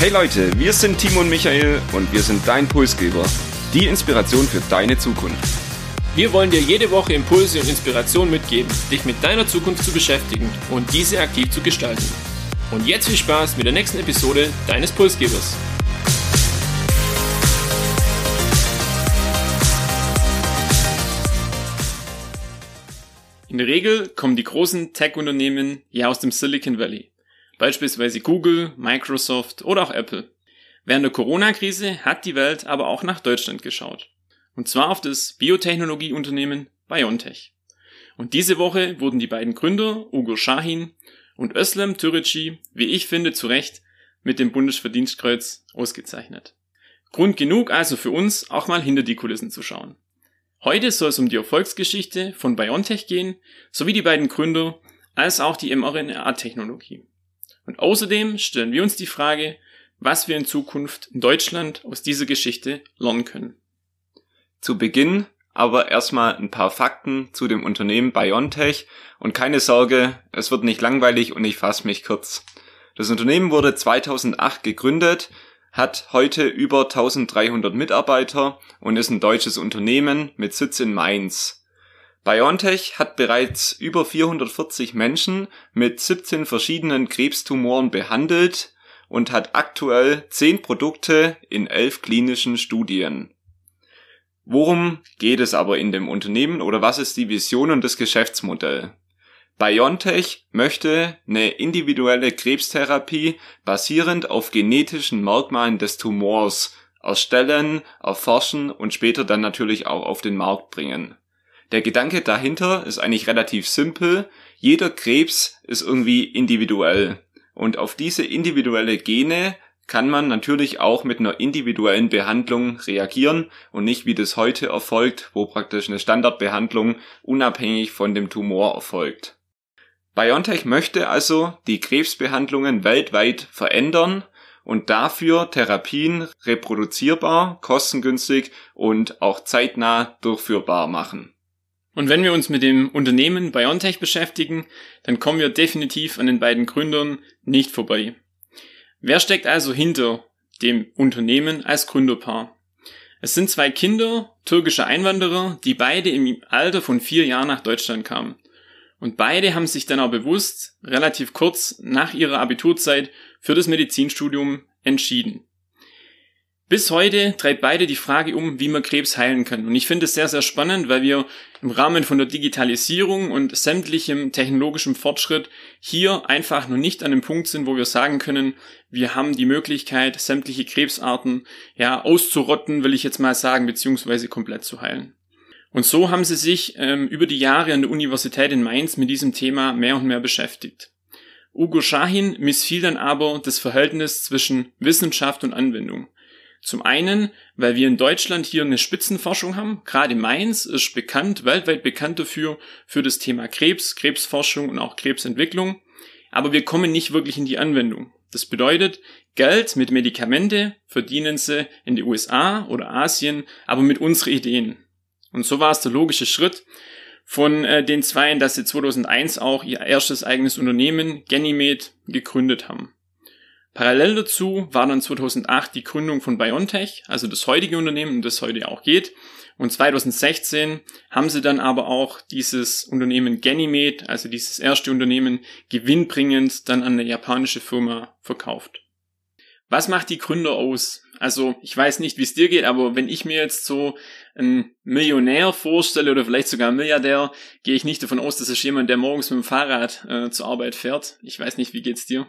Hey Leute, wir sind Timo und Michael und wir sind dein Pulsgeber. Die Inspiration für deine Zukunft. Wir wollen dir jede Woche Impulse und Inspiration mitgeben, dich mit deiner Zukunft zu beschäftigen und diese aktiv zu gestalten. Und jetzt viel Spaß mit der nächsten Episode deines Pulsgebers. In der Regel kommen die großen Tech-Unternehmen ja aus dem Silicon Valley. Beispielsweise Google, Microsoft oder auch Apple. Während der Corona-Krise hat die Welt aber auch nach Deutschland geschaut. Und zwar auf das Biotechnologieunternehmen BioNTech. Und diese Woche wurden die beiden Gründer, Ugo Shahin und Özlem Türeci, wie ich finde, zu Recht mit dem Bundesverdienstkreuz ausgezeichnet. Grund genug also für uns, auch mal hinter die Kulissen zu schauen. Heute soll es um die Erfolgsgeschichte von BioNTech gehen, sowie die beiden Gründer, als auch die mRNA-Technologie. Und außerdem stellen wir uns die Frage, was wir in Zukunft in Deutschland aus dieser Geschichte lernen können. Zu Beginn aber erstmal ein paar Fakten zu dem Unternehmen BioNTech und keine Sorge, es wird nicht langweilig und ich fasse mich kurz. Das Unternehmen wurde 2008 gegründet, hat heute über 1300 Mitarbeiter und ist ein deutsches Unternehmen mit Sitz in Mainz. BioNTech hat bereits über 440 Menschen mit 17 verschiedenen Krebstumoren behandelt und hat aktuell 10 Produkte in 11 klinischen Studien. Worum geht es aber in dem Unternehmen oder was ist die Vision und das Geschäftsmodell? BioNTech möchte eine individuelle Krebstherapie basierend auf genetischen Merkmalen des Tumors erstellen, erforschen und später dann natürlich auch auf den Markt bringen. Der Gedanke dahinter ist eigentlich relativ simpel. Jeder Krebs ist irgendwie individuell. Und auf diese individuelle Gene kann man natürlich auch mit einer individuellen Behandlung reagieren und nicht wie das heute erfolgt, wo praktisch eine Standardbehandlung unabhängig von dem Tumor erfolgt. BioNTech möchte also die Krebsbehandlungen weltweit verändern und dafür Therapien reproduzierbar, kostengünstig und auch zeitnah durchführbar machen. Und wenn wir uns mit dem Unternehmen BioNTech beschäftigen, dann kommen wir definitiv an den beiden Gründern nicht vorbei. Wer steckt also hinter dem Unternehmen als Gründerpaar? Es sind zwei Kinder, türkische Einwanderer, die beide im Alter von vier Jahren nach Deutschland kamen. Und beide haben sich dann auch bewusst, relativ kurz nach ihrer Abiturzeit, für das Medizinstudium entschieden. Bis heute treibt beide die Frage um, wie man Krebs heilen kann. Und ich finde es sehr, sehr spannend, weil wir im Rahmen von der Digitalisierung und sämtlichem technologischem Fortschritt hier einfach noch nicht an dem Punkt sind, wo wir sagen können, wir haben die Möglichkeit, sämtliche Krebsarten ja auszurotten, will ich jetzt mal sagen, beziehungsweise komplett zu heilen. Und so haben sie sich ähm, über die Jahre an der Universität in Mainz mit diesem Thema mehr und mehr beschäftigt. Ugo Shahin missfiel dann aber das Verhältnis zwischen Wissenschaft und Anwendung. Zum einen, weil wir in Deutschland hier eine Spitzenforschung haben. Gerade Mainz ist bekannt, weltweit bekannt dafür, für das Thema Krebs, Krebsforschung und auch Krebsentwicklung. Aber wir kommen nicht wirklich in die Anwendung. Das bedeutet, Geld mit Medikamente verdienen sie in den USA oder Asien, aber mit unseren Ideen. Und so war es der logische Schritt von äh, den Zweien, dass sie 2001 auch ihr erstes eigenes Unternehmen, Ganymed, gegründet haben. Parallel dazu war dann 2008 die Gründung von BioNTech, also das heutige Unternehmen, um das heute auch geht. Und 2016 haben sie dann aber auch dieses Unternehmen Ganymed, also dieses erste Unternehmen, gewinnbringend dann an eine japanische Firma verkauft. Was macht die Gründer aus? Also ich weiß nicht, wie es dir geht, aber wenn ich mir jetzt so einen Millionär vorstelle oder vielleicht sogar einen Milliardär, gehe ich nicht davon aus, dass es jemand, der morgens mit dem Fahrrad äh, zur Arbeit fährt. Ich weiß nicht, wie geht's dir?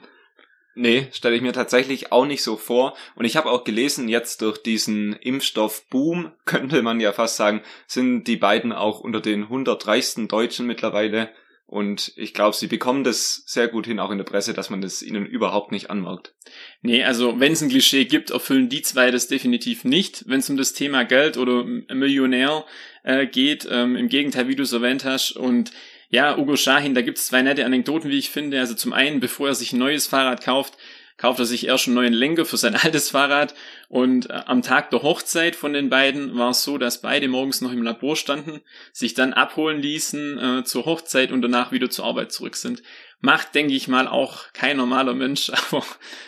Nee, stelle ich mir tatsächlich auch nicht so vor. Und ich habe auch gelesen, jetzt durch diesen Impfstoffboom, könnte man ja fast sagen, sind die beiden auch unter den 100 reichsten Deutschen mittlerweile. Und ich glaube, sie bekommen das sehr gut hin, auch in der Presse, dass man das ihnen überhaupt nicht anmerkt. Nee, also wenn es ein Klischee gibt, erfüllen die zwei das definitiv nicht, wenn es um das Thema Geld oder Millionär äh, geht. Ähm, Im Gegenteil, wie du es erwähnt hast. Und ja, Ugo Shahin, da gibt es zwei nette Anekdoten, wie ich finde. Also zum einen, bevor er sich ein neues Fahrrad kauft, kauft er sich erst einen neuen Lenker für sein altes Fahrrad und äh, am Tag der Hochzeit von den beiden war es so, dass beide morgens noch im Labor standen, sich dann abholen ließen äh, zur Hochzeit und danach wieder zur Arbeit zurück sind. Macht, denke ich mal, auch kein normaler Mensch, aber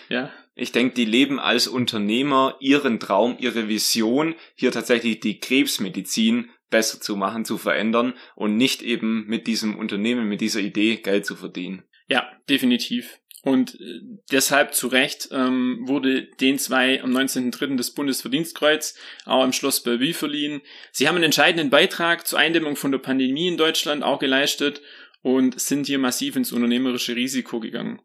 ja, Ich denke, die leben als Unternehmer ihren Traum, ihre Vision, hier tatsächlich die Krebsmedizin besser zu machen, zu verändern und nicht eben mit diesem Unternehmen, mit dieser Idee Geld zu verdienen. Ja, definitiv. Und äh, deshalb zu Recht ähm, wurde den zwei am 19.03. das Bundesverdienstkreuz auch im Schloss Bellevue verliehen. Sie haben einen entscheidenden Beitrag zur Eindämmung von der Pandemie in Deutschland auch geleistet und sind hier massiv ins unternehmerische Risiko gegangen.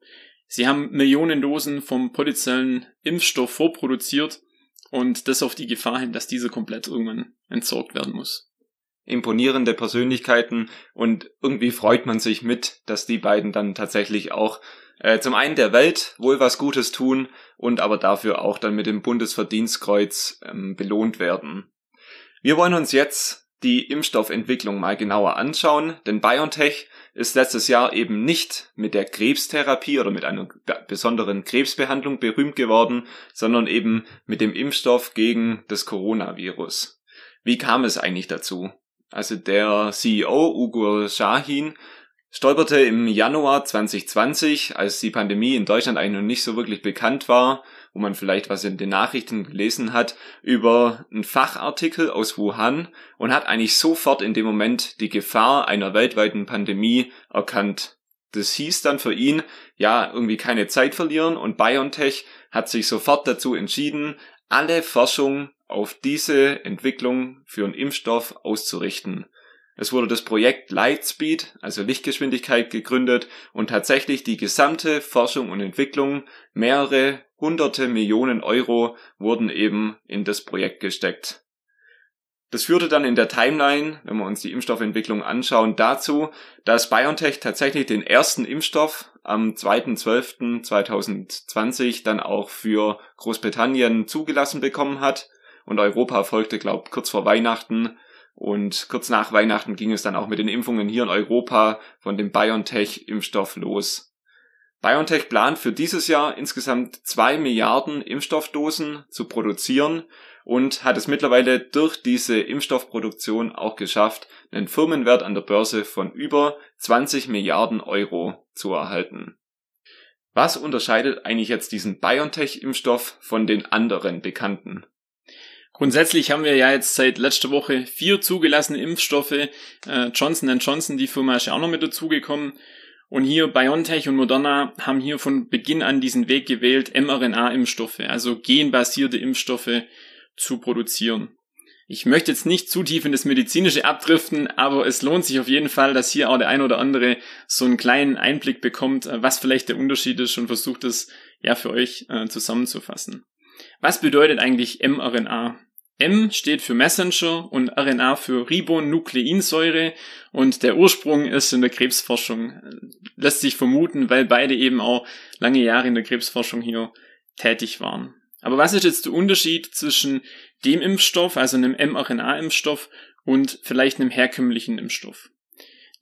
Sie haben Millionen Dosen vom potenziellen Impfstoff vorproduziert und das auf die Gefahr hin, dass dieser komplett irgendwann entsorgt werden muss imponierende Persönlichkeiten und irgendwie freut man sich mit, dass die beiden dann tatsächlich auch äh, zum einen der Welt wohl was Gutes tun und aber dafür auch dann mit dem Bundesverdienstkreuz ähm, belohnt werden. Wir wollen uns jetzt die Impfstoffentwicklung mal genauer anschauen, denn BioNTech ist letztes Jahr eben nicht mit der Krebstherapie oder mit einer besonderen Krebsbehandlung berühmt geworden, sondern eben mit dem Impfstoff gegen das Coronavirus. Wie kam es eigentlich dazu? Also der CEO Ugo Shahin stolperte im Januar 2020, als die Pandemie in Deutschland eigentlich noch nicht so wirklich bekannt war, wo man vielleicht was in den Nachrichten gelesen hat, über einen Fachartikel aus Wuhan und hat eigentlich sofort in dem Moment die Gefahr einer weltweiten Pandemie erkannt. Das hieß dann für ihn, ja, irgendwie keine Zeit verlieren und BioNTech hat sich sofort dazu entschieden, alle Forschung auf diese Entwicklung für einen Impfstoff auszurichten. Es wurde das Projekt Lightspeed, also Lichtgeschwindigkeit, gegründet und tatsächlich die gesamte Forschung und Entwicklung, mehrere hunderte Millionen Euro wurden eben in das Projekt gesteckt. Das führte dann in der Timeline, wenn wir uns die Impfstoffentwicklung anschauen, dazu, dass BioNTech tatsächlich den ersten Impfstoff am 2.12.2020 dann auch für Großbritannien zugelassen bekommen hat und Europa folgte, glaubt, kurz vor Weihnachten und kurz nach Weihnachten ging es dann auch mit den Impfungen hier in Europa von dem BioNTech-Impfstoff los. BioNTech plant für dieses Jahr insgesamt zwei Milliarden Impfstoffdosen zu produzieren und hat es mittlerweile durch diese Impfstoffproduktion auch geschafft, einen Firmenwert an der Börse von über 20 Milliarden Euro zu erhalten. Was unterscheidet eigentlich jetzt diesen BioNTech-Impfstoff von den anderen bekannten? Grundsätzlich haben wir ja jetzt seit letzter Woche vier zugelassene Impfstoffe. Äh, Johnson Johnson, die Firma ist ja auch noch mit dazugekommen. Und hier BioNTech und Moderna haben hier von Beginn an diesen Weg gewählt, mRNA-Impfstoffe, also genbasierte Impfstoffe zu produzieren. Ich möchte jetzt nicht zu tief in das Medizinische abdriften, aber es lohnt sich auf jeden Fall, dass hier auch der ein oder andere so einen kleinen Einblick bekommt, äh, was vielleicht der Unterschied ist und versucht es ja für euch äh, zusammenzufassen. Was bedeutet eigentlich mRNA? M steht für Messenger und RNA für Ribonukleinsäure und der Ursprung ist in der Krebsforschung. Lässt sich vermuten, weil beide eben auch lange Jahre in der Krebsforschung hier tätig waren. Aber was ist jetzt der Unterschied zwischen dem Impfstoff, also einem mRNA-Impfstoff und vielleicht einem herkömmlichen Impfstoff?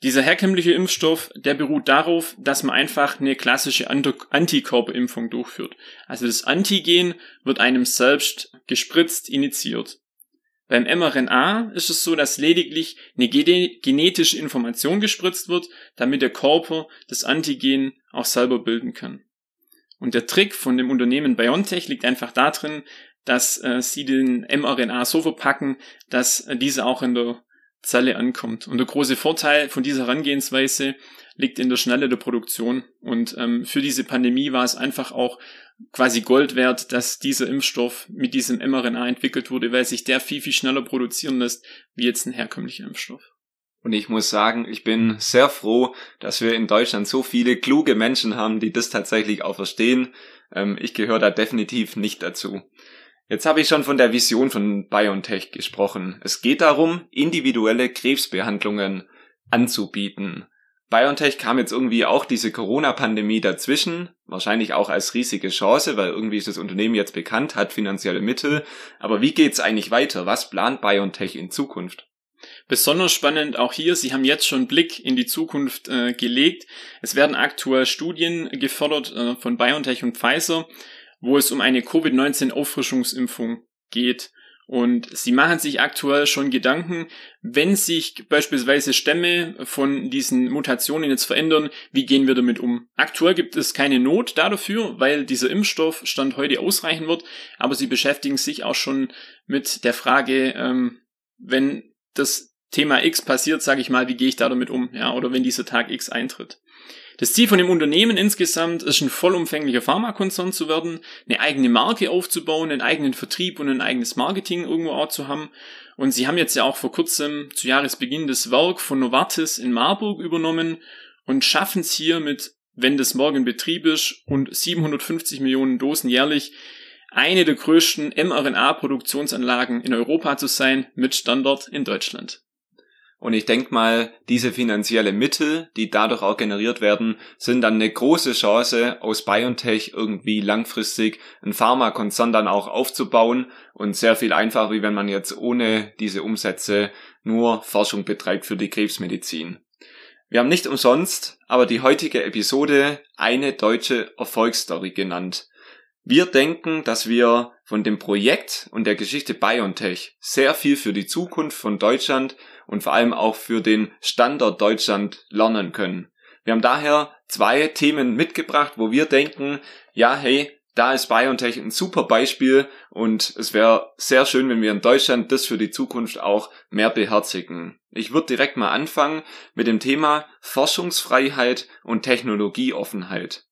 Dieser herkömmliche Impfstoff, der beruht darauf, dass man einfach eine klassische Antikörperimpfung durchführt. Also das Antigen wird einem selbst gespritzt, initiiert. Beim mRNA ist es so, dass lediglich eine genetische Information gespritzt wird, damit der Körper das Antigen auch selber bilden kann. Und der Trick von dem Unternehmen BioNTech liegt einfach darin, dass äh, sie den mRNA so verpacken, dass äh, diese auch in der Zelle ankommt. Und der große Vorteil von dieser Herangehensweise liegt in der Schnelle der Produktion. Und ähm, für diese Pandemie war es einfach auch quasi Gold wert, dass dieser Impfstoff mit diesem mRNA entwickelt wurde, weil sich der viel, viel schneller produzieren lässt, wie jetzt ein herkömmlicher Impfstoff. Und ich muss sagen, ich bin sehr froh, dass wir in Deutschland so viele kluge Menschen haben, die das tatsächlich auch verstehen. Ähm, ich gehöre da definitiv nicht dazu. Jetzt habe ich schon von der Vision von BioNTech gesprochen. Es geht darum, individuelle Krebsbehandlungen anzubieten. BioNTech kam jetzt irgendwie auch diese Corona-Pandemie dazwischen, wahrscheinlich auch als riesige Chance, weil irgendwie ist das Unternehmen jetzt bekannt, hat finanzielle Mittel. Aber wie geht's eigentlich weiter? Was plant BioNTech in Zukunft? Besonders spannend auch hier, Sie haben jetzt schon Blick in die Zukunft äh, gelegt. Es werden aktuell Studien gefördert äh, von BioNTech und Pfizer wo es um eine Covid-19-Auffrischungsimpfung geht. Und sie machen sich aktuell schon Gedanken, wenn sich beispielsweise Stämme von diesen Mutationen jetzt verändern, wie gehen wir damit um? Aktuell gibt es keine Not dafür, weil dieser Impfstoff Stand heute ausreichen wird, aber sie beschäftigen sich auch schon mit der Frage, ähm, wenn das Thema X passiert, sage ich mal, wie gehe ich da damit um? Ja, oder wenn dieser Tag X eintritt. Das Ziel von dem Unternehmen insgesamt ist, ein vollumfänglicher Pharmakonzern zu werden, eine eigene Marke aufzubauen, einen eigenen Vertrieb und ein eigenes Marketing irgendwo auch zu haben. Und sie haben jetzt ja auch vor kurzem zu Jahresbeginn das Werk von Novartis in Marburg übernommen und schaffen es hier mit, wenn das morgen Betrieb ist, und 750 Millionen Dosen jährlich, eine der größten mRNA-Produktionsanlagen in Europa zu sein, mit Standort in Deutschland. Und ich denke mal, diese finanzielle Mittel, die dadurch auch generiert werden, sind dann eine große Chance, aus BioNTech irgendwie langfristig einen Pharmakonzern dann auch aufzubauen und sehr viel einfacher, wie wenn man jetzt ohne diese Umsätze nur Forschung betreibt für die Krebsmedizin. Wir haben nicht umsonst aber die heutige Episode eine deutsche Erfolgsstory genannt. Wir denken, dass wir von dem Projekt und der Geschichte BioNTech sehr viel für die Zukunft von Deutschland und vor allem auch für den Standort Deutschland lernen können. Wir haben daher zwei Themen mitgebracht, wo wir denken, ja, hey, da ist BioNTech ein super Beispiel und es wäre sehr schön, wenn wir in Deutschland das für die Zukunft auch mehr beherzigen. Ich würde direkt mal anfangen mit dem Thema Forschungsfreiheit und Technologieoffenheit.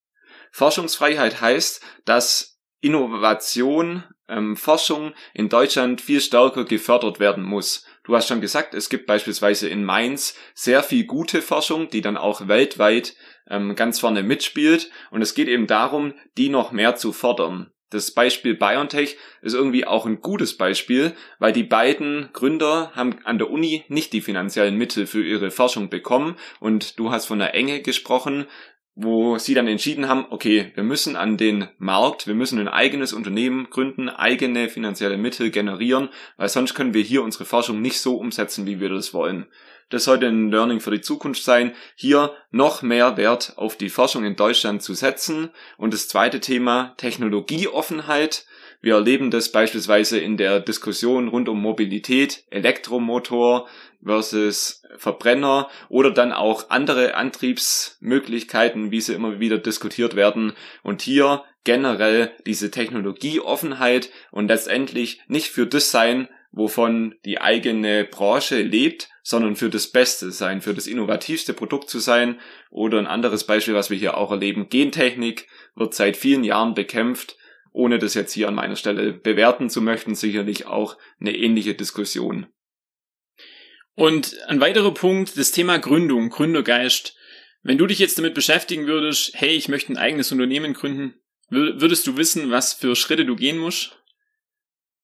Forschungsfreiheit heißt, dass Innovation, ähm, Forschung in Deutschland viel stärker gefördert werden muss. Du hast schon gesagt, es gibt beispielsweise in Mainz sehr viel gute Forschung, die dann auch weltweit ähm, ganz vorne mitspielt. Und es geht eben darum, die noch mehr zu fördern. Das Beispiel BioNTech ist irgendwie auch ein gutes Beispiel, weil die beiden Gründer haben an der Uni nicht die finanziellen Mittel für ihre Forschung bekommen und du hast von der Enge gesprochen wo sie dann entschieden haben, okay, wir müssen an den Markt, wir müssen ein eigenes Unternehmen gründen, eigene finanzielle Mittel generieren, weil sonst können wir hier unsere Forschung nicht so umsetzen, wie wir das wollen. Das sollte ein Learning für die Zukunft sein, hier noch mehr Wert auf die Forschung in Deutschland zu setzen. Und das zweite Thema, Technologieoffenheit. Wir erleben das beispielsweise in der Diskussion rund um Mobilität, Elektromotor, versus Verbrenner oder dann auch andere Antriebsmöglichkeiten, wie sie immer wieder diskutiert werden. Und hier generell diese Technologieoffenheit und letztendlich nicht für das sein, wovon die eigene Branche lebt, sondern für das Beste sein, für das innovativste Produkt zu sein. Oder ein anderes Beispiel, was wir hier auch erleben, Gentechnik wird seit vielen Jahren bekämpft, ohne das jetzt hier an meiner Stelle bewerten zu möchten, sicherlich auch eine ähnliche Diskussion. Und ein weiterer Punkt, das Thema Gründung, Gründergeist. Wenn du dich jetzt damit beschäftigen würdest, hey, ich möchte ein eigenes Unternehmen gründen, würdest du wissen, was für Schritte du gehen musst?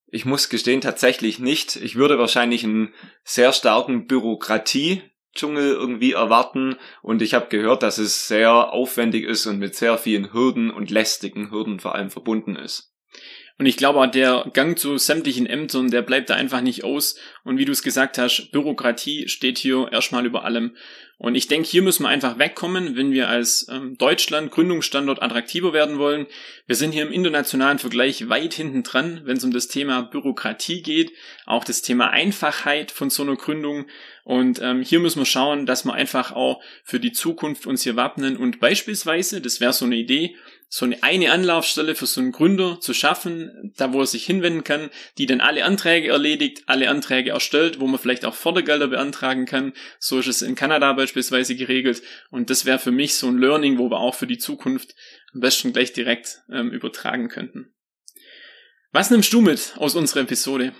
Ich muss gestehen, tatsächlich nicht. Ich würde wahrscheinlich einen sehr starken Bürokratie-Dschungel irgendwie erwarten und ich habe gehört, dass es sehr aufwendig ist und mit sehr vielen Hürden und lästigen Hürden vor allem verbunden ist. Und ich glaube, der Gang zu sämtlichen Ämtern, der bleibt da einfach nicht aus. Und wie du es gesagt hast, Bürokratie steht hier erstmal über allem. Und ich denke, hier müssen wir einfach wegkommen, wenn wir als ähm, Deutschland Gründungsstandort attraktiver werden wollen. Wir sind hier im internationalen Vergleich weit hinten dran, wenn es um das Thema Bürokratie geht, auch das Thema Einfachheit von so einer Gründung. Und ähm, hier müssen wir schauen, dass wir einfach auch für die Zukunft uns hier wappnen und beispielsweise, das wäre so eine Idee, so eine, eine Anlaufstelle für so einen Gründer zu schaffen, da wo er sich hinwenden kann, die dann alle Anträge erledigt, alle Anträge erstellt, wo man vielleicht auch Fördergelder beantragen kann. So ist es in Kanada beispielsweise geregelt. Und das wäre für mich so ein Learning, wo wir auch für die Zukunft am besten gleich direkt ähm, übertragen könnten. Was nimmst du mit aus unserer Episode?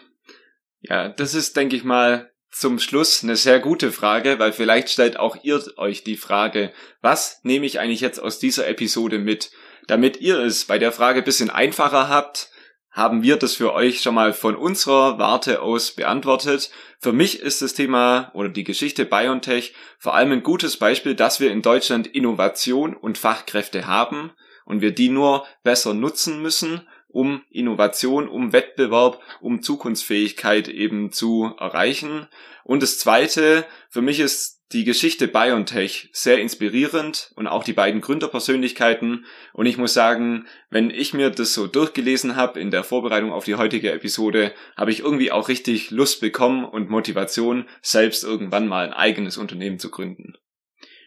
Ja, das ist, denke ich mal, zum Schluss eine sehr gute Frage, weil vielleicht stellt auch ihr euch die Frage, was nehme ich eigentlich jetzt aus dieser Episode mit? Damit ihr es bei der Frage bisschen einfacher habt, haben wir das für euch schon mal von unserer Warte aus beantwortet. Für mich ist das Thema oder die Geschichte BioNTech vor allem ein gutes Beispiel, dass wir in Deutschland Innovation und Fachkräfte haben und wir die nur besser nutzen müssen, um Innovation, um Wettbewerb, um Zukunftsfähigkeit eben zu erreichen. Und das Zweite, für mich ist die Geschichte BioNTech sehr inspirierend und auch die beiden Gründerpersönlichkeiten. Und ich muss sagen, wenn ich mir das so durchgelesen habe in der Vorbereitung auf die heutige Episode, habe ich irgendwie auch richtig Lust bekommen und Motivation, selbst irgendwann mal ein eigenes Unternehmen zu gründen.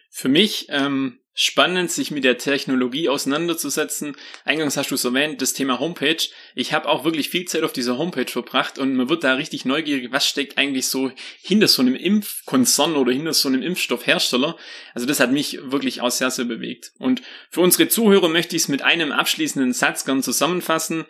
Für mich ähm, spannend, sich mit der Technologie auseinanderzusetzen. Eingangs hast du es erwähnt, das Thema Homepage. Ich habe auch wirklich viel Zeit auf dieser Homepage verbracht und man wird da richtig neugierig, was steckt eigentlich so hinter so einem Impfkonzern oder hinter so einem Impfstoffhersteller. Also das hat mich wirklich auch sehr, sehr bewegt. Und für unsere Zuhörer möchte ich es mit einem abschließenden Satz gern zusammenfassen.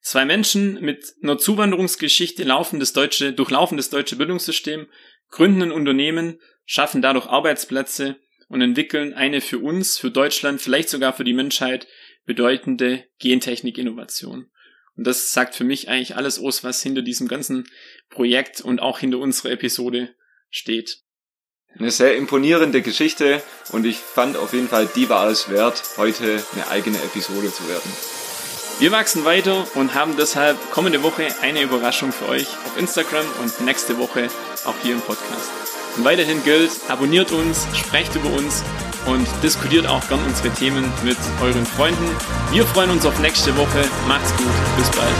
Zwei Menschen mit einer Zuwanderungsgeschichte laufen das deutsche, durchlaufen das deutsche Bildungssystem, gründen ein Unternehmen, schaffen dadurch Arbeitsplätze und entwickeln eine für uns, für Deutschland, vielleicht sogar für die Menschheit bedeutende Gentechnik-Innovation. Und das sagt für mich eigentlich alles aus, was hinter diesem ganzen Projekt und auch hinter unserer Episode steht. Eine sehr imponierende Geschichte und ich fand auf jeden Fall, die war es wert, heute eine eigene Episode zu werden. Wir wachsen weiter und haben deshalb kommende Woche eine Überraschung für euch auf Instagram und nächste Woche auch hier im Podcast. Und weiterhin gilt, abonniert uns, sprecht über uns und diskutiert auch gern unsere Themen mit euren Freunden. Wir freuen uns auf nächste Woche. Macht's gut. Bis bald.